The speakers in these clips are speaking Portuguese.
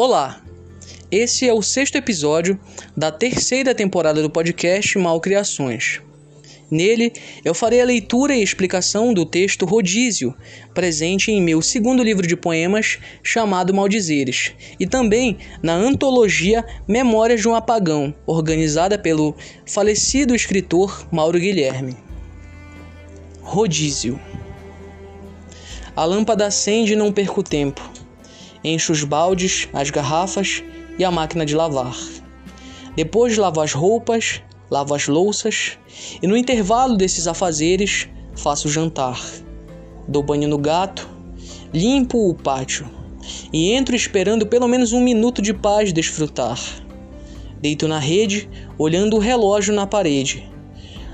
Olá! Esse é o sexto episódio da terceira temporada do podcast Malcriações. Nele, eu farei a leitura e explicação do texto Rodízio, presente em meu segundo livro de poemas chamado Maldizeres, e também na antologia Memórias de um Apagão, organizada pelo falecido escritor Mauro Guilherme. Rodízio A lâmpada acende e não perco tempo. Encho os baldes, as garrafas e a máquina de lavar. Depois lavo as roupas, lavo as louças e no intervalo desses afazeres faço o jantar. Dou banho no gato, limpo o pátio e entro esperando pelo menos um minuto de paz desfrutar. Deito na rede, olhando o relógio na parede.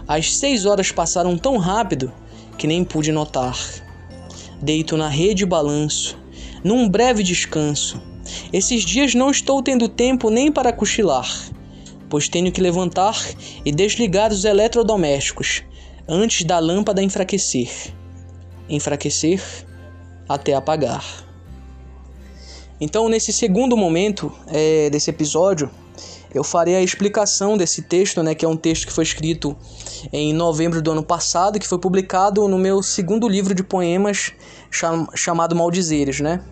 As seis horas passaram tão rápido que nem pude notar. Deito na rede e balanço, num breve descanso. Esses dias não estou tendo tempo nem para cochilar pois tenho que levantar e desligar os eletrodomésticos antes da lâmpada enfraquecer. Enfraquecer até apagar. Então, nesse segundo momento é, desse episódio, eu farei a explicação desse texto, né, que é um texto que foi escrito em novembro do ano passado, que foi publicado no meu segundo livro de poemas cham chamado Maldizeres, né?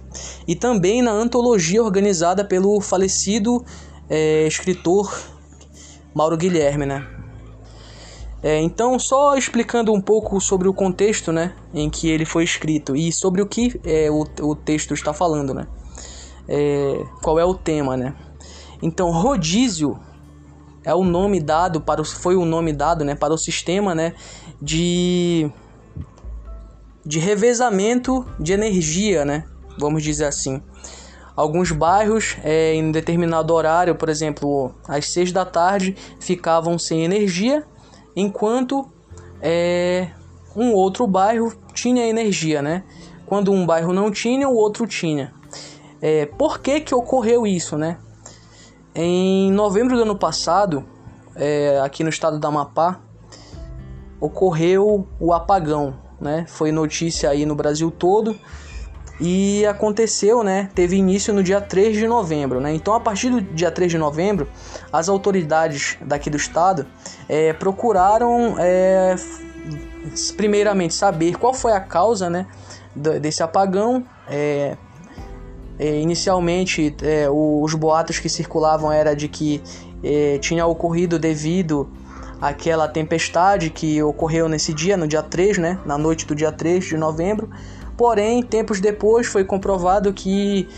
E também na antologia organizada pelo falecido é, escritor Mauro Guilherme, né? É, então, só explicando um pouco sobre o contexto né, em que ele foi escrito e sobre o que é, o, o texto está falando, né? É, qual é o tema, né? Então, rodízio é o nome dado para o, foi o nome dado, né, para o sistema, né, de de revezamento de energia, né? Vamos dizer assim. Alguns bairros, é, em determinado horário, por exemplo, às seis da tarde, ficavam sem energia, enquanto é, um outro bairro tinha energia, né? Quando um bairro não tinha, o outro tinha. É, por que, que ocorreu isso, né? Em novembro do ano passado, é, aqui no estado da Amapá, ocorreu o apagão, né? Foi notícia aí no Brasil todo e aconteceu, né? Teve início no dia 3 de novembro, né? Então, a partir do dia 3 de novembro, as autoridades daqui do estado é, procuraram, é, primeiramente, saber qual foi a causa, né? Desse apagão. É, é inicialmente, é, os boatos que circulavam era de que é, tinha ocorrido devido àquela tempestade que ocorreu nesse dia, no dia 3, né? Na noite do dia 3 de novembro Porém, tempos depois foi comprovado que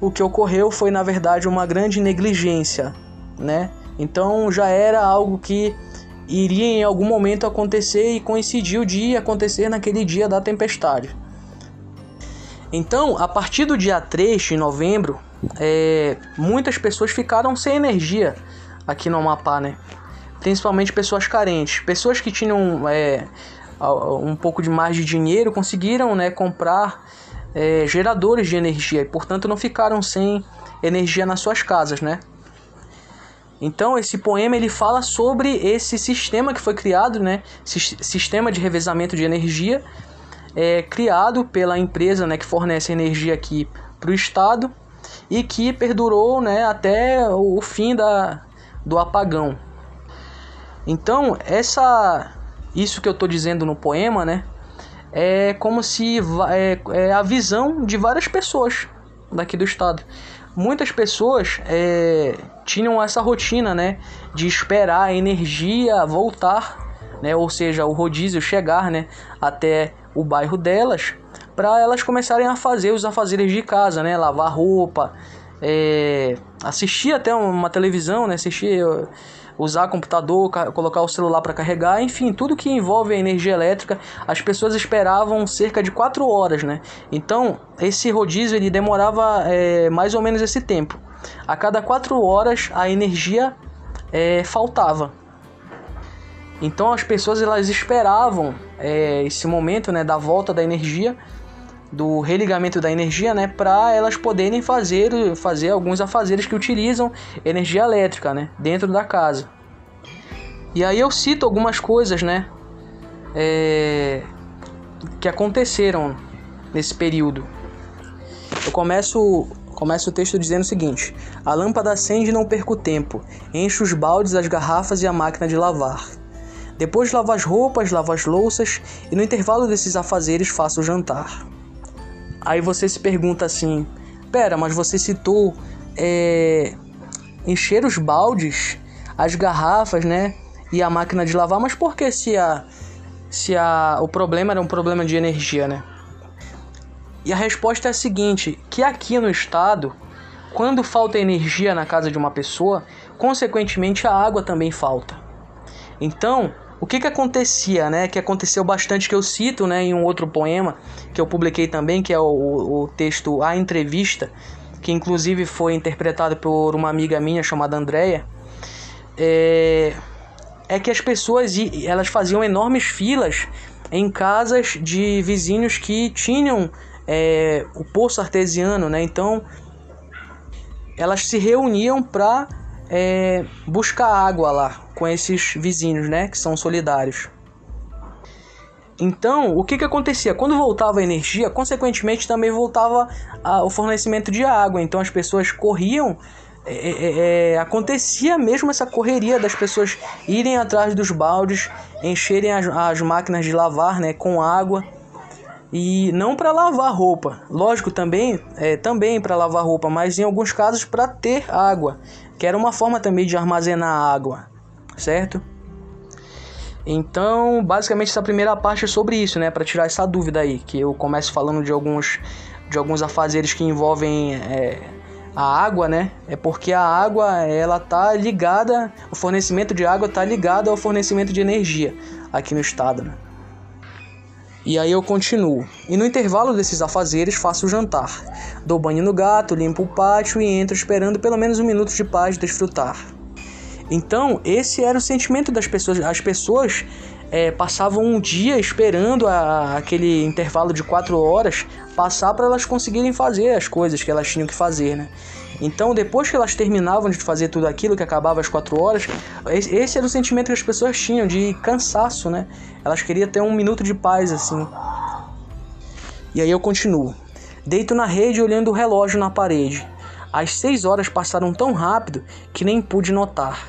o que ocorreu foi na verdade uma grande negligência, né? Então já era algo que iria em algum momento acontecer e coincidiu de acontecer naquele dia da tempestade. Então, a partir do dia 3 de novembro, é, muitas pessoas ficaram sem energia aqui no Amapá, né? Principalmente pessoas carentes, pessoas que tinham é, um pouco de mais de dinheiro, conseguiram né, comprar é, geradores de energia e, portanto, não ficaram sem energia nas suas casas, né? Então, esse poema ele fala sobre esse sistema que foi criado, né? Sistema de revezamento de energia, é, criado pela empresa né, que fornece energia aqui para o Estado e que perdurou né, até o fim da, do apagão. Então, essa isso que eu estou dizendo no poema, né? É como se é, é, a visão de várias pessoas daqui do estado. Muitas pessoas é, tinham essa rotina, né, de esperar a energia voltar, né, ou seja, o rodízio chegar, né, até o bairro delas, para elas começarem a fazer os afazeres de casa, né, lavar roupa, é, assistir até uma televisão, né, assistir usar computador, colocar o celular para carregar, enfim, tudo que envolve a energia elétrica, as pessoas esperavam cerca de 4 horas, né? Então, esse rodízio ele demorava é, mais ou menos esse tempo. A cada 4 horas a energia é, faltava. Então as pessoas elas esperavam é, esse momento né, da volta da energia do religamento da energia, né, para elas poderem fazer, fazer alguns afazeres que utilizam energia elétrica, né, dentro da casa. E aí eu cito algumas coisas, né, é, que aconteceram nesse período. Eu começo Começa o texto dizendo o seguinte: A lâmpada acende e não perco tempo. Encho os baldes, as garrafas e a máquina de lavar. Depois lavo as roupas, lavo as louças e no intervalo desses afazeres faço o jantar. Aí você se pergunta assim: Pera, mas você citou é, encher os baldes, as garrafas, né? E a máquina de lavar, mas por que se a, se a, o problema era um problema de energia, né? E a resposta é a seguinte: que aqui no estado, quando falta energia na casa de uma pessoa, consequentemente a água também falta. Então, o que que acontecia, né? Que aconteceu bastante que eu cito, né, em um outro poema que eu publiquei também, que é o, o texto A Entrevista, que inclusive foi interpretado por uma amiga minha chamada Andrea. É, é que as pessoas elas faziam enormes filas em casas de vizinhos que tinham é, o poço artesiano, né? Então elas se reuniam para é, buscar água lá com esses vizinhos, né? Que são solidários. Então, o que, que acontecia? Quando voltava a energia, consequentemente também voltava a, o fornecimento de água. Então as pessoas corriam é, é, é, acontecia mesmo essa correria das pessoas irem atrás dos baldes, encherem as, as máquinas de lavar né, com água e não para lavar roupa. Lógico também, é, também para lavar roupa, mas em alguns casos para ter água, que era uma forma também de armazenar água, certo? Então, basicamente essa primeira parte é sobre isso, né, para tirar essa dúvida aí, que eu começo falando de alguns de alguns afazeres que envolvem é, a água, né? É porque a água ela tá ligada, o fornecimento de água tá ligado ao fornecimento de energia aqui no estado. Né? E aí eu continuo. E no intervalo desses afazeres faço o jantar. Dou banho no gato, limpo o pátio e entro esperando pelo menos um minuto de paz desfrutar. Então, esse era o sentimento das pessoas. As pessoas é, passavam um dia esperando a, aquele intervalo de quatro horas passar para elas conseguirem fazer as coisas que elas tinham que fazer, né? Então, depois que elas terminavam de fazer tudo aquilo que acabava às quatro horas, esse era o sentimento que as pessoas tinham de cansaço, né? Elas queriam ter um minuto de paz assim. E aí eu continuo. Deito na rede olhando o relógio na parede. As seis horas passaram tão rápido que nem pude notar.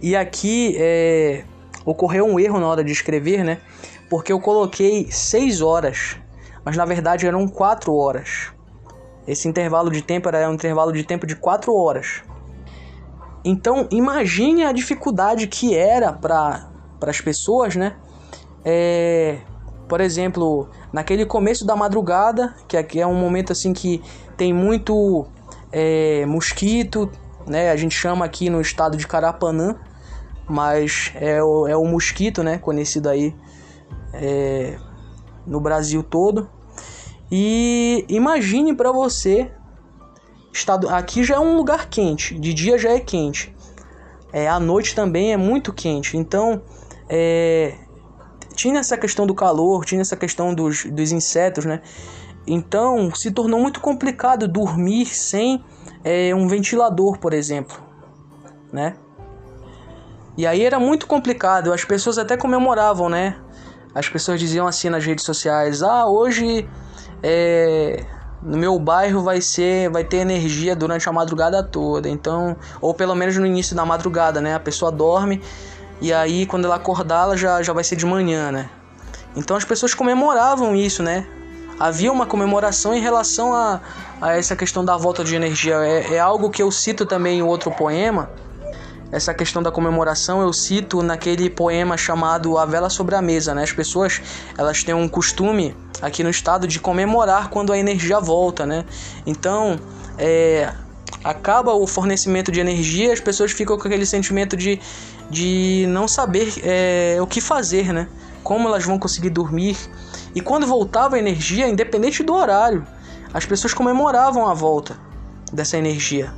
E aqui é, ocorreu um erro na hora de escrever, né? Porque eu coloquei seis horas, mas na verdade eram quatro horas. Esse intervalo de tempo era um intervalo de tempo de 4 horas. Então, imagine a dificuldade que era para as pessoas, né? É, por exemplo, naquele começo da madrugada, que aqui é um momento assim que tem muito é, mosquito, né? A gente chama aqui no estado de Carapanã, mas é o, é o mosquito, né? Conhecido aí é, no Brasil todo. E imagine para você, estado aqui já é um lugar quente, de dia já é quente, é, à noite também é muito quente. Então, é, tinha essa questão do calor, tinha essa questão dos, dos insetos, né? Então, se tornou muito complicado dormir sem é, um ventilador, por exemplo, né? E aí era muito complicado, as pessoas até comemoravam, né? As pessoas diziam assim nas redes sociais: "Ah, hoje é, no meu bairro vai ser vai ter energia durante a madrugada toda. Então ou pelo menos no início da madrugada né? A pessoa dorme e aí quando ela acordar ela já, já vai ser de manhã né? Então as pessoas comemoravam isso né havia uma comemoração em relação a, a essa questão da volta de energia é, é algo que eu cito também em outro poema essa questão da comemoração eu cito naquele poema chamado A Vela sobre a Mesa, né? As pessoas, elas têm um costume aqui no estado de comemorar quando a energia volta, né? Então, é, acaba o fornecimento de energia, as pessoas ficam com aquele sentimento de, de não saber é, o que fazer, né? Como elas vão conseguir dormir. E quando voltava a energia, independente do horário, as pessoas comemoravam a volta dessa energia.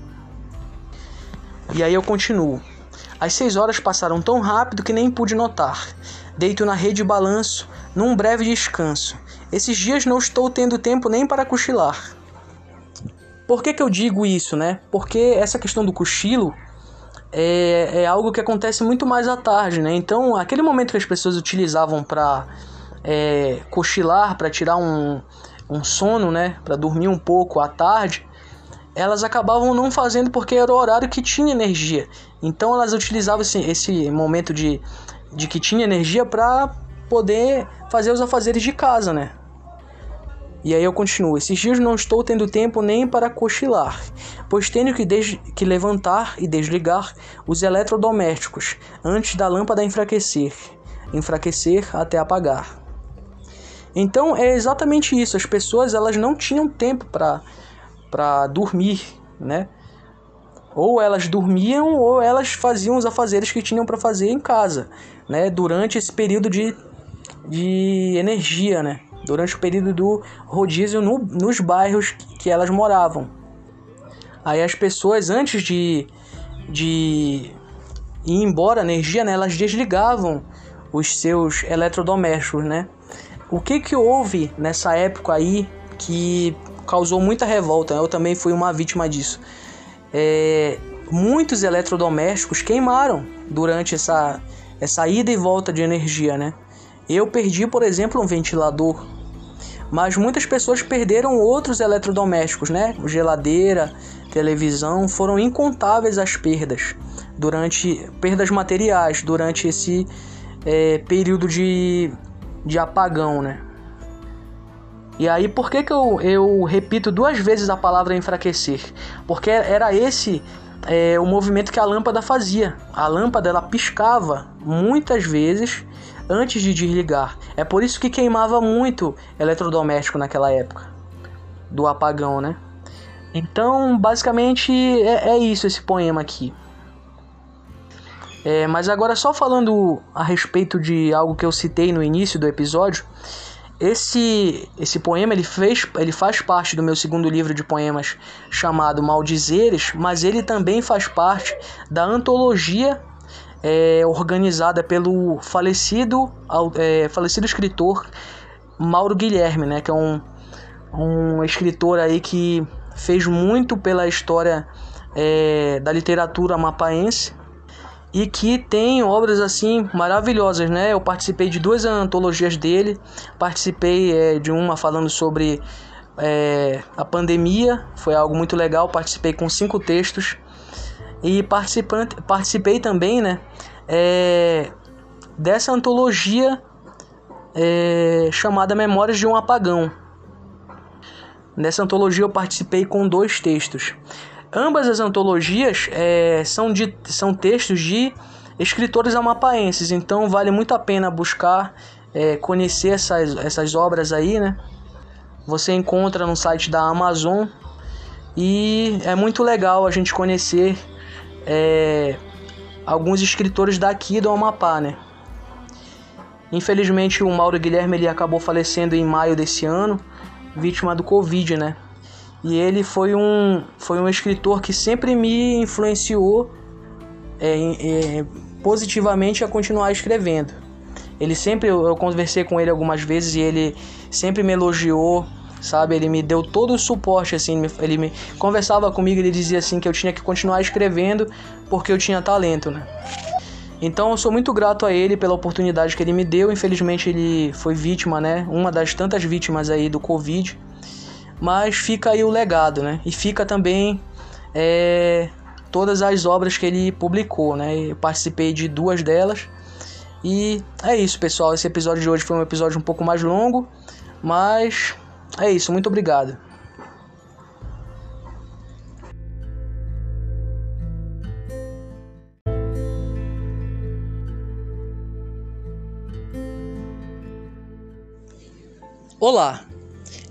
E aí eu continuo. As seis horas passaram tão rápido que nem pude notar. Deito na rede e balanço, num breve descanso. Esses dias não estou tendo tempo nem para cochilar. Por que, que eu digo isso, né? Porque essa questão do cochilo é, é algo que acontece muito mais à tarde, né? Então, aquele momento que as pessoas utilizavam para é, cochilar, para tirar um, um sono, né? Para dormir um pouco à tarde, elas acabavam não fazendo porque era o horário que tinha energia. Então elas utilizavam esse, esse momento de, de que tinha energia para poder fazer os afazeres de casa, né? E aí eu continuo. Esses dias não estou tendo tempo nem para cochilar, pois tenho que, que levantar e desligar os eletrodomésticos antes da lâmpada enfraquecer, enfraquecer até apagar. Então é exatamente isso. As pessoas elas não tinham tempo para para dormir, né? Ou elas dormiam ou elas faziam os afazeres que tinham para fazer em casa, né? Durante esse período de, de energia, né? Durante o período do rodízio no, nos bairros que elas moravam. Aí as pessoas antes de, de ir embora a energia, né? Elas desligavam os seus eletrodomésticos, né? O que que houve nessa época aí que causou muita revolta? Eu também fui uma vítima disso. É, muitos eletrodomésticos queimaram durante essa, essa ida e volta de energia, né? Eu perdi, por exemplo, um ventilador, mas muitas pessoas perderam outros eletrodomésticos, né? Geladeira, televisão, foram incontáveis as perdas durante perdas materiais durante esse é, período de de apagão, né? E aí, por que, que eu, eu repito duas vezes a palavra enfraquecer? Porque era esse é, o movimento que a lâmpada fazia. A lâmpada ela piscava muitas vezes antes de desligar. É por isso que queimava muito eletrodoméstico naquela época do apagão, né? Então, basicamente é, é isso esse poema aqui. É, mas agora só falando a respeito de algo que eu citei no início do episódio, esse esse poema ele fez ele faz parte do meu segundo livro de poemas chamado Maldizeres, mas ele também faz parte da antologia é, organizada pelo falecido é, falecido escritor Mauro Guilherme, né, que é um um escritor aí que fez muito pela história é, da literatura mapaense e que tem obras assim maravilhosas, né? Eu participei de duas antologias dele, participei é, de uma falando sobre é, a pandemia, foi algo muito legal, participei com cinco textos e participante, participei também, né? É, dessa antologia é, chamada Memórias de um Apagão. Nessa antologia eu participei com dois textos. Ambas as antologias é, são, de, são textos de escritores amapaenses, então vale muito a pena buscar é, conhecer essas, essas obras aí, né? Você encontra no site da Amazon e é muito legal a gente conhecer é, alguns escritores daqui do Amapá, né? Infelizmente o Mauro Guilherme ele acabou falecendo em maio desse ano, vítima do Covid, né? E ele foi um, foi um escritor que sempre me influenciou é, é, positivamente a continuar escrevendo. Ele sempre, eu conversei com ele algumas vezes e ele sempre me elogiou, sabe? Ele me deu todo o suporte, assim, ele me conversava comigo, ele dizia assim que eu tinha que continuar escrevendo porque eu tinha talento, né? Então eu sou muito grato a ele pela oportunidade que ele me deu. Infelizmente ele foi vítima, né? Uma das tantas vítimas aí do Covid. Mas fica aí o legado, né? E fica também é, todas as obras que ele publicou, né? Eu participei de duas delas. E é isso, pessoal. Esse episódio de hoje foi um episódio um pouco mais longo, mas é isso. Muito obrigado. Olá,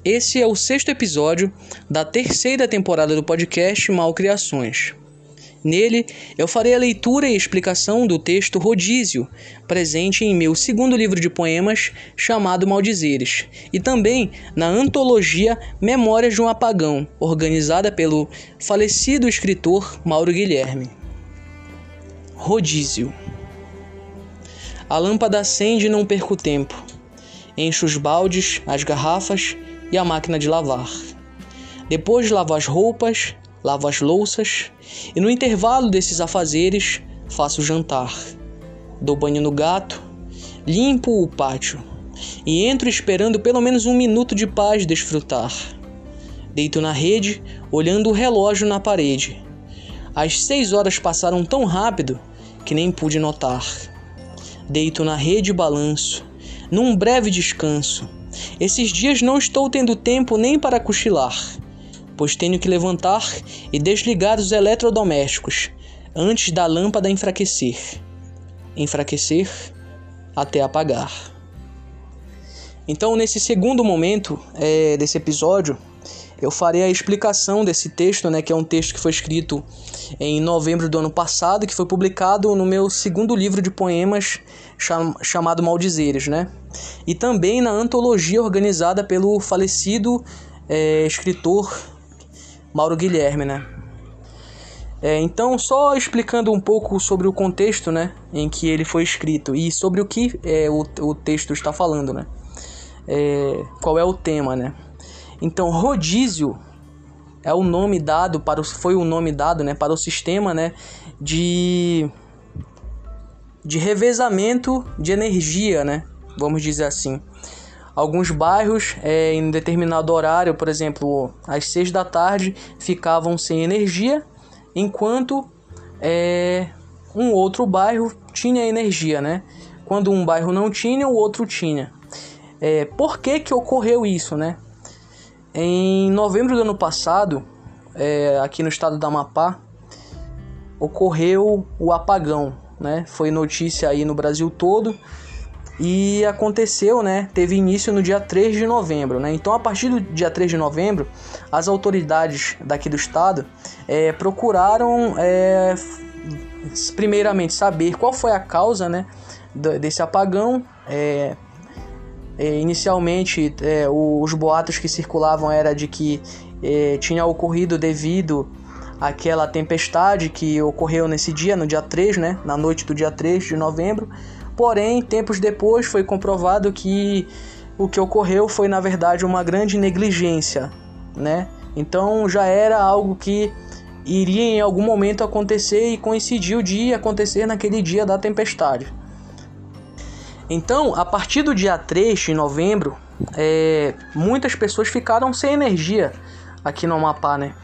esse é o sexto episódio da terceira temporada do podcast Malcriações. Nele, eu farei a leitura e explicação do texto Rodízio, presente em meu segundo livro de poemas chamado Maldizeres, e também na antologia Memórias de um Apagão, organizada pelo falecido escritor Mauro Guilherme. Rodízio. A lâmpada acende e não perco tempo. Encho os baldes, as garrafas e a máquina de lavar. Depois lavo as roupas, lavo as louças e no intervalo desses afazeres faço o jantar. Dou banho no gato, limpo o pátio e entro esperando pelo menos um minuto de paz desfrutar. Deito na rede, olhando o relógio na parede. As seis horas passaram tão rápido que nem pude notar. Deito na rede e balanço, num breve descanso. Esses dias não estou tendo tempo nem para cochilar, pois tenho que levantar e desligar os eletrodomésticos antes da lâmpada enfraquecer. Enfraquecer até apagar. Então, nesse segundo momento é, desse episódio, eu farei a explicação desse texto, né, que é um texto que foi escrito em novembro do ano passado, que foi publicado no meu segundo livro de poemas cham chamado Maldizeres, né? E também na antologia organizada pelo falecido é, escritor Mauro Guilherme, né? É, então, só explicando um pouco sobre o contexto, né, em que ele foi escrito e sobre o que é, o, o texto está falando, né? É, qual é o tema, né? Então, rodízio é o nome dado para o, foi o nome dado, né, para o sistema, né, de de revezamento de energia, né? Vamos dizer assim. Alguns bairros, é, em determinado horário, por exemplo, às seis da tarde, ficavam sem energia, enquanto é, um outro bairro tinha energia, né? Quando um bairro não tinha, o outro tinha. É, por que, que ocorreu isso, né? Em novembro do ano passado, é, aqui no estado do Amapá, ocorreu o apagão, né? Foi notícia aí no Brasil todo e aconteceu, né? Teve início no dia 3 de novembro, né? Então, a partir do dia 3 de novembro, as autoridades daqui do estado é, procuraram, é, primeiramente, saber qual foi a causa, né? Desse apagão, é, inicialmente, os boatos que circulavam era de que tinha ocorrido devido àquela tempestade que ocorreu nesse dia, no dia 3, né, na noite do dia 3 de novembro. Porém, tempos depois foi comprovado que o que ocorreu foi na verdade uma grande negligência, né? Então já era algo que iria em algum momento acontecer e coincidiu de acontecer naquele dia da tempestade. Então, a partir do dia 3 de novembro, é, muitas pessoas ficaram sem energia aqui no Amapá, né?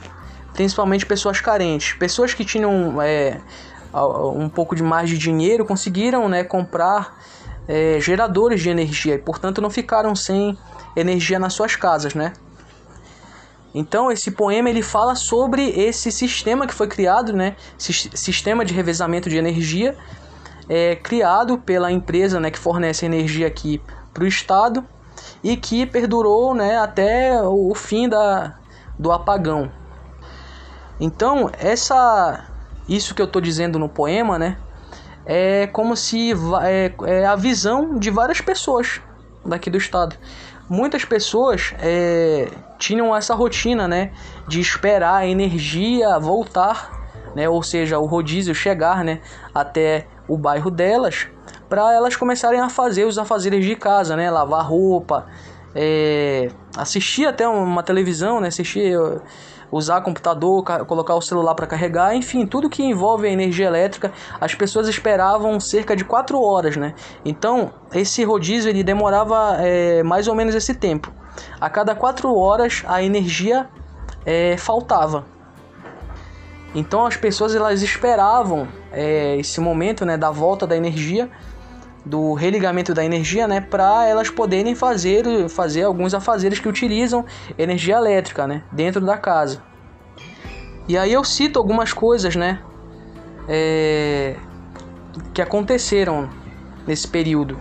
Principalmente pessoas carentes. Pessoas que tinham é, um pouco de mais de dinheiro conseguiram né, comprar é, geradores de energia e, portanto, não ficaram sem energia nas suas casas, né? Então, esse poema ele fala sobre esse sistema que foi criado, né? Sistema de revezamento de energia é, criado pela empresa né, que fornece energia aqui para o estado e que perdurou né, até o fim da, do apagão. Então, essa, isso que eu estou dizendo no poema, né, é como se é, é, a visão de várias pessoas daqui do estado. Muitas pessoas é, tinham essa rotina, né, de esperar a energia voltar, né, ou seja, o rodízio chegar, né, até o bairro delas para elas começarem a fazer os afazeres de casa, né? Lavar roupa, é, assistir até uma televisão, né? Assistir, usar computador, colocar o celular para carregar, enfim, tudo que envolve a energia elétrica, as pessoas esperavam cerca de 4 horas, né? Então, esse rodízio ele demorava é, mais ou menos esse tempo. A cada 4 horas a energia é, faltava. Então as pessoas elas esperavam é, esse momento né, da volta da energia, do religamento da energia, né, para elas poderem fazer, fazer alguns afazeres que utilizam energia elétrica né, dentro da casa. E aí eu cito algumas coisas né, é, que aconteceram nesse período.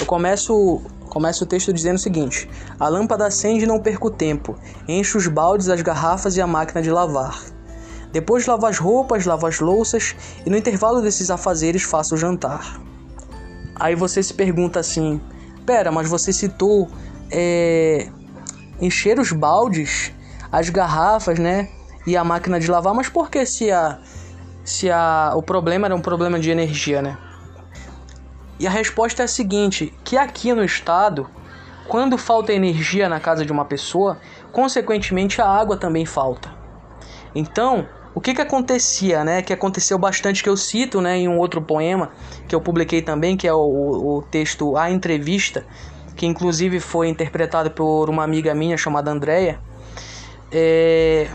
Eu começo Começa o texto dizendo o seguinte: A lâmpada acende e não perco tempo, enche os baldes, as garrafas e a máquina de lavar. Depois lavo as roupas, lavo as louças e no intervalo desses afazeres faço o jantar. Aí você se pergunta assim: pera, mas você citou é, encher os baldes, as garrafas, né? E a máquina de lavar, mas por que se, a, se a, o problema era um problema de energia, né? E a resposta é a seguinte: que aqui no estado, quando falta energia na casa de uma pessoa, consequentemente a água também falta. Então, o que que acontecia, né? Que aconteceu bastante que eu cito, né, em um outro poema que eu publiquei também, que é o, o texto A Entrevista, que inclusive foi interpretado por uma amiga minha chamada Andrea. é,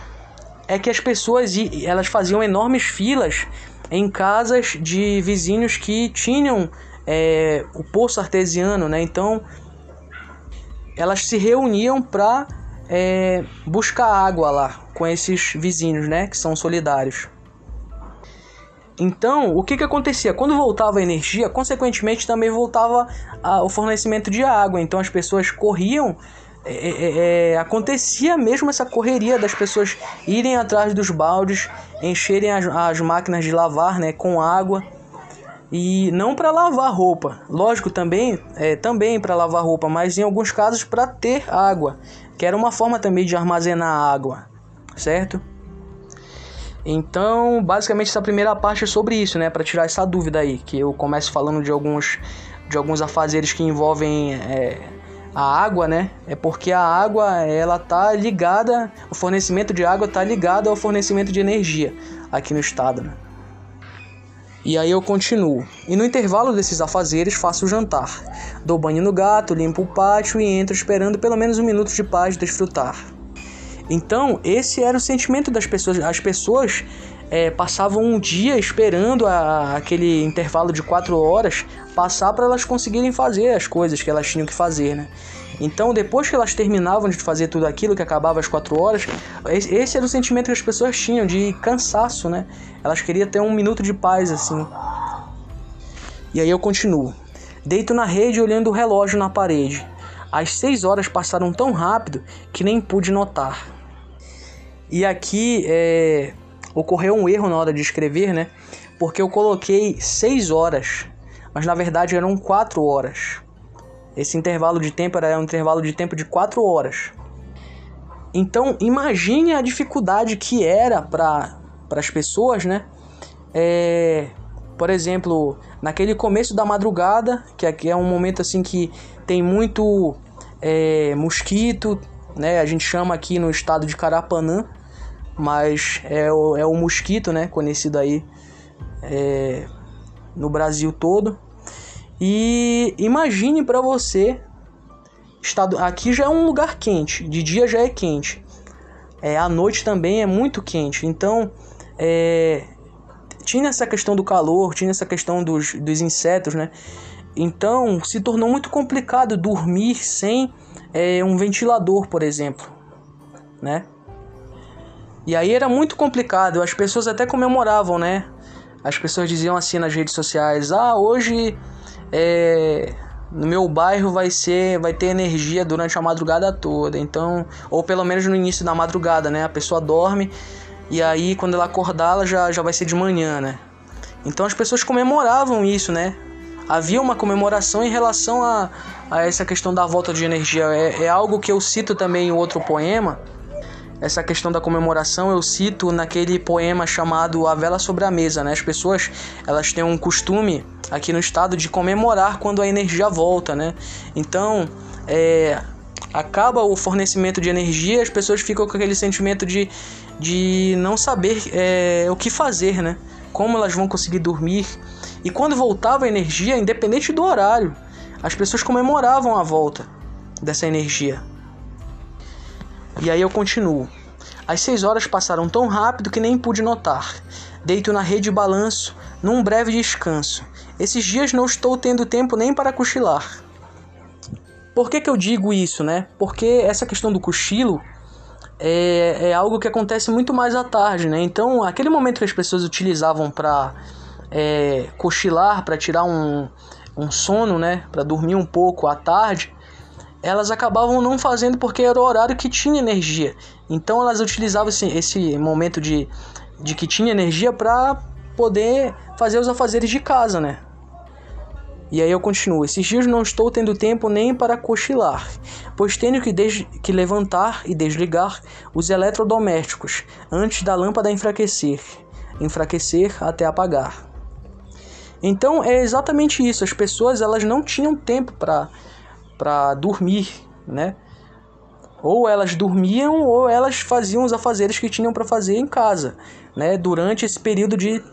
é que as pessoas elas faziam enormes filas em casas de vizinhos que tinham é, o poço artesiano, né? Então elas se reuniam para é, buscar água lá com esses vizinhos, né? Que são solidários. Então, o que, que acontecia? Quando voltava a energia, consequentemente também voltava a, o fornecimento de água. Então as pessoas corriam é, é, é, acontecia mesmo essa correria das pessoas irem atrás dos baldes, encherem as, as máquinas de lavar né, com água e não para lavar roupa. Lógico, também é, também para lavar roupa, mas em alguns casos para ter água, que era uma forma também de armazenar água, certo? Então, basicamente essa primeira parte é sobre isso, né, para tirar essa dúvida aí, que eu começo falando de alguns de alguns afazeres que envolvem é, a água, né? É porque a água ela tá ligada, o fornecimento de água tá ligado ao fornecimento de energia aqui no estado, né? E aí eu continuo. E no intervalo desses afazeres faço o jantar. Dou banho no gato, limpo o pátio e entro esperando pelo menos um minuto de paz desfrutar. Então, esse era o sentimento das pessoas. As pessoas é, passavam um dia esperando a, aquele intervalo de quatro horas passar para elas conseguirem fazer as coisas que elas tinham que fazer, né? Então, depois que elas terminavam de fazer tudo aquilo que acabava às quatro horas, esse era o sentimento que as pessoas tinham de cansaço, né? Elas queriam ter um minuto de paz assim. E aí eu continuo. Deito na rede olhando o relógio na parede. As seis horas passaram tão rápido que nem pude notar. E aqui é, ocorreu um erro na hora de escrever, né? Porque eu coloquei 6 horas, mas na verdade eram 4 horas. Esse intervalo de tempo era um intervalo de tempo de 4 horas. Então, imagine a dificuldade que era para as pessoas, né? É, por exemplo, naquele começo da madrugada, que aqui é um momento assim que tem muito é, mosquito, né? A gente chama aqui no estado de Carapanã, mas é o, é o mosquito, né? Conhecido aí é, no Brasil todo. E imagine para você, estado, aqui já é um lugar quente, de dia já é quente, é, à noite também é muito quente, então é, tinha essa questão do calor, tinha essa questão dos, dos insetos, né? Então se tornou muito complicado dormir sem é, um ventilador, por exemplo, né? E aí era muito complicado, as pessoas até comemoravam, né? As pessoas diziam assim nas redes sociais: "Ah, hoje é, no meu bairro vai ser, vai ter energia durante a madrugada toda". Então, ou pelo menos no início da madrugada, né? A pessoa dorme e aí quando ela acordar, ela já já vai ser de manhã, né? Então as pessoas comemoravam isso, né? Havia uma comemoração em relação a, a essa questão da volta de energia. É, é algo que eu cito também em outro poema, essa questão da comemoração eu cito naquele poema chamado A Vela sobre a Mesa, né? As pessoas, elas têm um costume aqui no estado de comemorar quando a energia volta, né? Então, é, acaba o fornecimento de energia, as pessoas ficam com aquele sentimento de, de não saber é, o que fazer, né? Como elas vão conseguir dormir. E quando voltava a energia, independente do horário, as pessoas comemoravam a volta dessa energia. E aí eu continuo. As seis horas passaram tão rápido que nem pude notar. Deito na rede e balanço, num breve descanso. Esses dias não estou tendo tempo nem para cochilar. Por que, que eu digo isso, né? Porque essa questão do cochilo é, é algo que acontece muito mais à tarde, né? Então, aquele momento que as pessoas utilizavam para é, cochilar, para tirar um, um sono, né? Para dormir um pouco à tarde, elas acabavam não fazendo porque era o horário que tinha energia. Então elas utilizavam esse, esse momento de, de que tinha energia para poder fazer os afazeres de casa, né? E aí eu continuo. Esses dias não estou tendo tempo nem para cochilar, pois tenho que, que levantar e desligar os eletrodomésticos antes da lâmpada enfraquecer, enfraquecer até apagar. Então é exatamente isso. As pessoas elas não tinham tempo para para dormir, né? Ou elas dormiam ou elas faziam os afazeres que tinham para fazer em casa, né? Durante esse período de,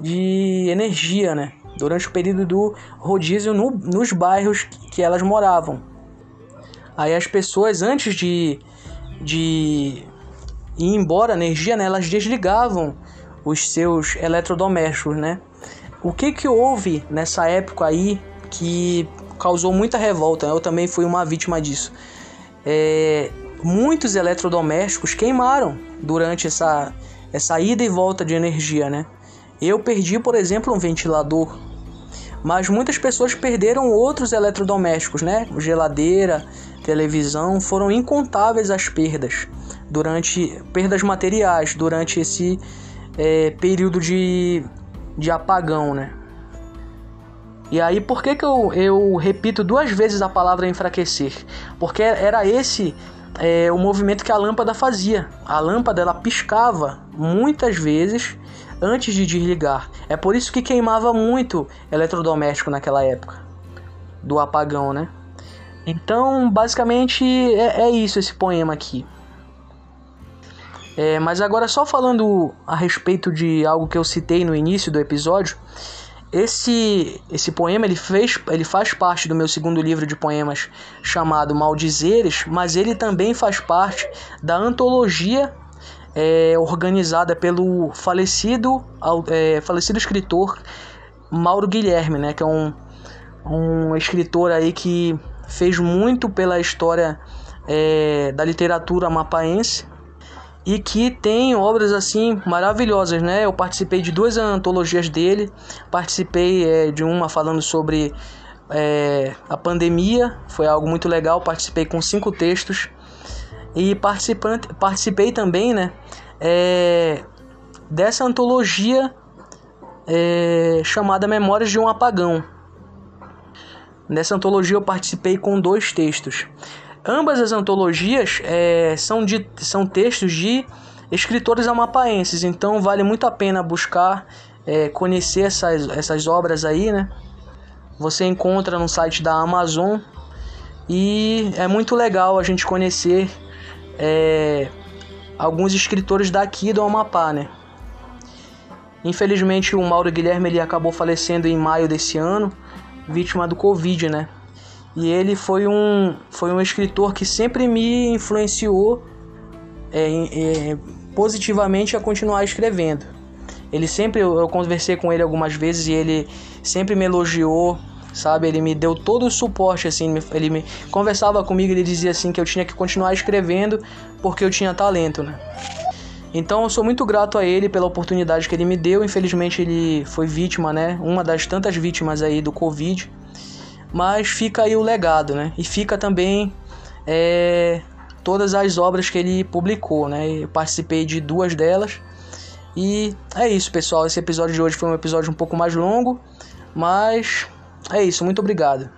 de energia, né? Durante o período do rodízio no, nos bairros que elas moravam. Aí as pessoas antes de, de ir embora a energia, né, elas desligavam os seus eletrodomésticos, né? O que que houve nessa época aí que causou muita revolta? Eu também fui uma vítima disso. É, muitos eletrodomésticos queimaram durante essa, essa ida e volta de energia, né? Eu perdi, por exemplo, um ventilador, mas muitas pessoas perderam outros eletrodomésticos, né? Geladeira, televisão, foram incontáveis as perdas durante perdas materiais durante esse é, período de, de apagão, né? E aí, por que, que eu, eu repito duas vezes a palavra enfraquecer? Porque era esse é, o movimento que a lâmpada fazia. A lâmpada ela piscava muitas vezes antes de desligar. É por isso que queimava muito eletrodoméstico naquela época do apagão, né? Então, basicamente é, é isso esse poema aqui. É, mas agora só falando a respeito de algo que eu citei no início do episódio, esse esse poema ele fez ele faz parte do meu segundo livro de poemas chamado Maldizeres, mas ele também faz parte da antologia é, organizada pelo falecido é, falecido escritor Mauro Guilherme, né, que é um um escritor aí que fez muito pela história é, da literatura mapaense e que tem obras assim maravilhosas, né? Eu participei de duas antologias dele, participei é, de uma falando sobre é, a pandemia, foi algo muito legal, participei com cinco textos e participante, participei também, né? É, dessa antologia é, chamada Memórias de um Apagão. Nessa antologia eu participei com dois textos. Ambas as antologias é, são, de, são textos de escritores amapaenses, então vale muito a pena buscar é, conhecer essas, essas obras aí, né? Você encontra no site da Amazon e é muito legal a gente conhecer é, alguns escritores daqui do Amapá, né? Infelizmente o Mauro Guilherme ele acabou falecendo em maio desse ano, vítima do Covid, né? E ele foi um, foi um escritor que sempre me influenciou é, é, positivamente a continuar escrevendo. Ele sempre, eu conversei com ele algumas vezes e ele sempre me elogiou, sabe? Ele me deu todo o suporte, assim. Ele me conversava comigo, ele dizia assim que eu tinha que continuar escrevendo porque eu tinha talento, né? Então eu sou muito grato a ele pela oportunidade que ele me deu. Infelizmente ele foi vítima, né? Uma das tantas vítimas aí do Covid mas fica aí o legado, né? E fica também é, todas as obras que ele publicou, né? Eu participei de duas delas. E é isso, pessoal. Esse episódio de hoje foi um episódio um pouco mais longo, mas é isso. Muito obrigado.